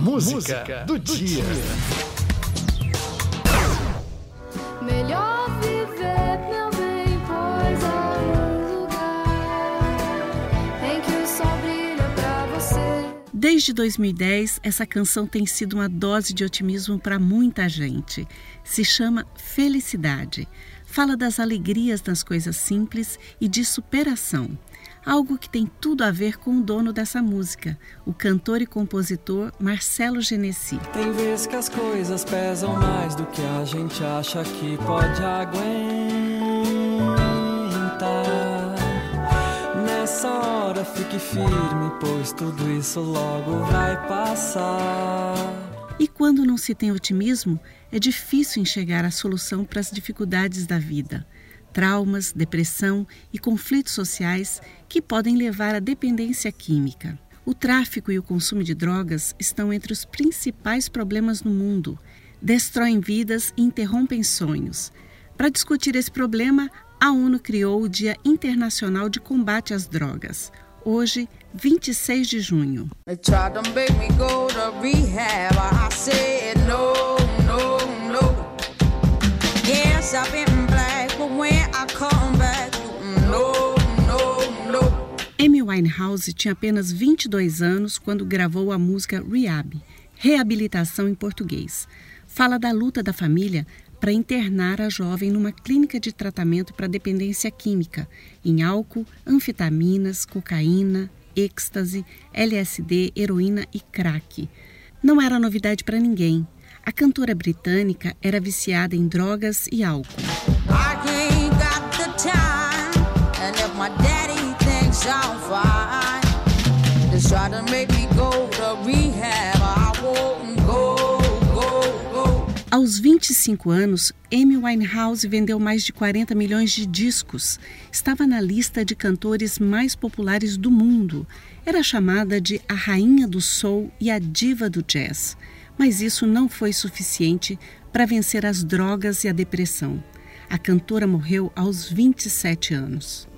Música, Música do, do, dia. Melhor viver, meu bem, pois há um lugar em que o sol brilha pra você. Desde 2010, essa canção tem sido uma dose de otimismo para muita gente. Se chama Felicidade. Fala das alegrias das coisas simples e de superação algo que tem tudo a ver com o dono dessa música, o cantor e compositor Marcelo Genesi. Tem vezes que as coisas pesam mais do que a gente acha que pode aguentar. Nessa hora fique firme, pois tudo isso logo vai passar. E quando não se tem otimismo, é difícil enxergar a solução para as dificuldades da vida traumas, depressão e conflitos sociais que podem levar à dependência química. O tráfico e o consumo de drogas estão entre os principais problemas no mundo. Destroem vidas e interrompem sonhos. Para discutir esse problema, a ONU criou o Dia Internacional de Combate às Drogas, hoje, 26 de junho. Amy Winehouse tinha apenas 22 anos quando gravou a música Rehab, reabilitação em português. Fala da luta da família para internar a jovem numa clínica de tratamento para dependência química, em álcool, anfetaminas, cocaína, êxtase, LSD, heroína e crack. Não era novidade para ninguém. A cantora britânica era viciada em drogas e álcool. Aos 25 anos, Amy Winehouse vendeu mais de 40 milhões de discos. Estava na lista de cantores mais populares do mundo. Era chamada de a rainha do soul e a diva do jazz. Mas isso não foi suficiente para vencer as drogas e a depressão. A cantora morreu aos 27 anos.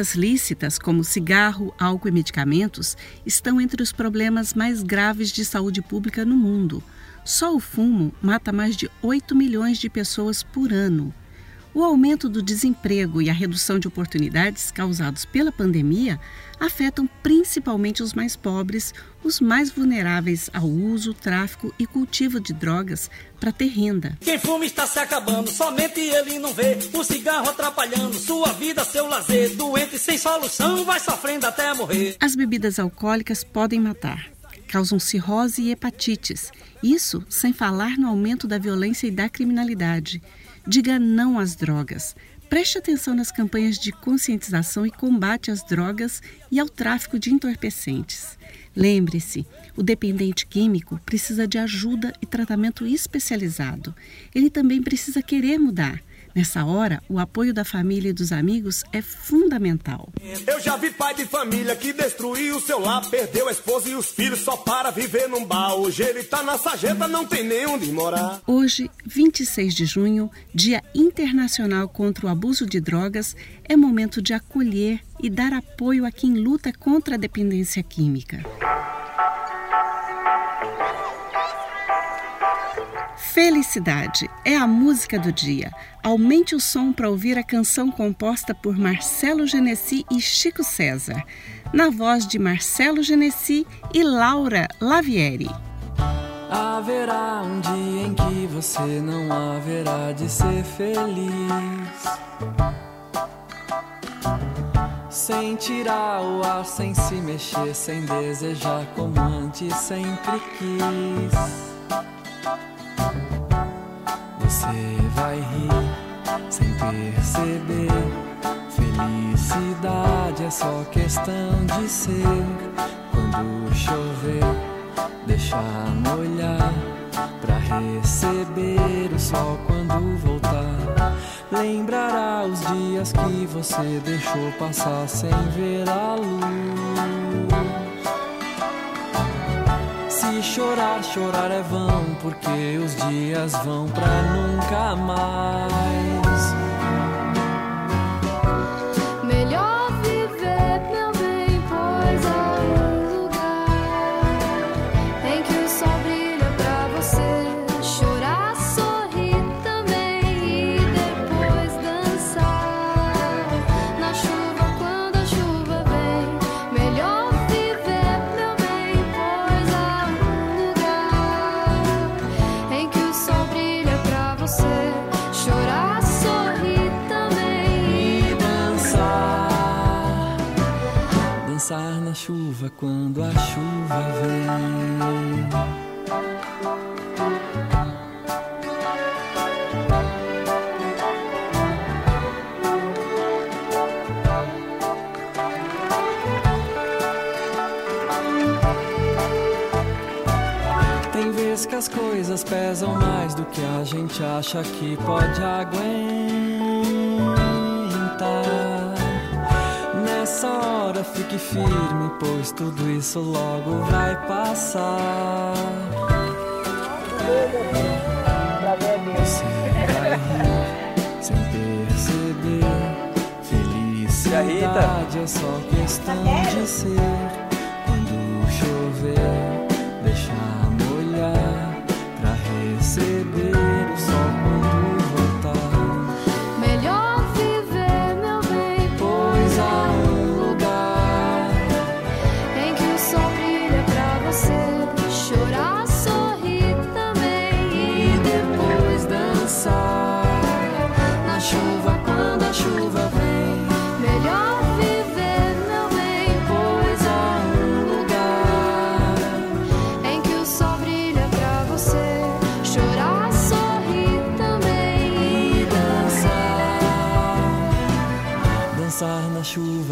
Drogas lícitas, como cigarro, álcool e medicamentos, estão entre os problemas mais graves de saúde pública no mundo. Só o fumo mata mais de 8 milhões de pessoas por ano. O aumento do desemprego e a redução de oportunidades causados pela pandemia afetam principalmente os mais pobres, os mais vulneráveis ao uso, tráfico e cultivo de drogas para ter renda. Quem fuma está se acabando, somente ele não vê. O cigarro atrapalhando sua vida, seu lazer. Doente sem solução, vai sofrendo até morrer. As bebidas alcoólicas podem matar causam cirrose e hepatites. Isso sem falar no aumento da violência e da criminalidade. Diga não às drogas. Preste atenção nas campanhas de conscientização e combate às drogas e ao tráfico de entorpecentes. Lembre-se, o dependente químico precisa de ajuda e tratamento especializado. Ele também precisa querer mudar. Nessa hora, o apoio da família e dos amigos é fundamental. Eu já vi pai de família que destruiu seu lar, perdeu a esposa e os filhos só para viver num bar. Hoje ele tá na sarjeta, não tem nem onde morar. Hoje, 26 de junho, Dia Internacional contra o Abuso de Drogas, é momento de acolher e dar apoio a quem luta contra a dependência química. Felicidade é a música do dia. Aumente o som para ouvir a canção composta por Marcelo Genesi e Chico César, na voz de Marcelo Genesi e Laura Lavieri. Haverá um dia em que você não haverá de ser feliz. Sem tirar o ar, sem se mexer, sem desejar como antes sempre quis. Perceber. Felicidade é só questão de ser. Quando chover, deixar molhar. Pra receber o sol quando voltar. Lembrará os dias que você deixou passar sem ver a luz. Se chorar, chorar é vão, porque os dias vão pra nunca mais. Dançar na chuva quando a chuva vem. Que as coisas pesam mais do que a gente acha que pode aguentar. Nessa hora fique firme, pois tudo isso logo vai passar. Você vai rir sem perceber. Felicidade é só questão de ser.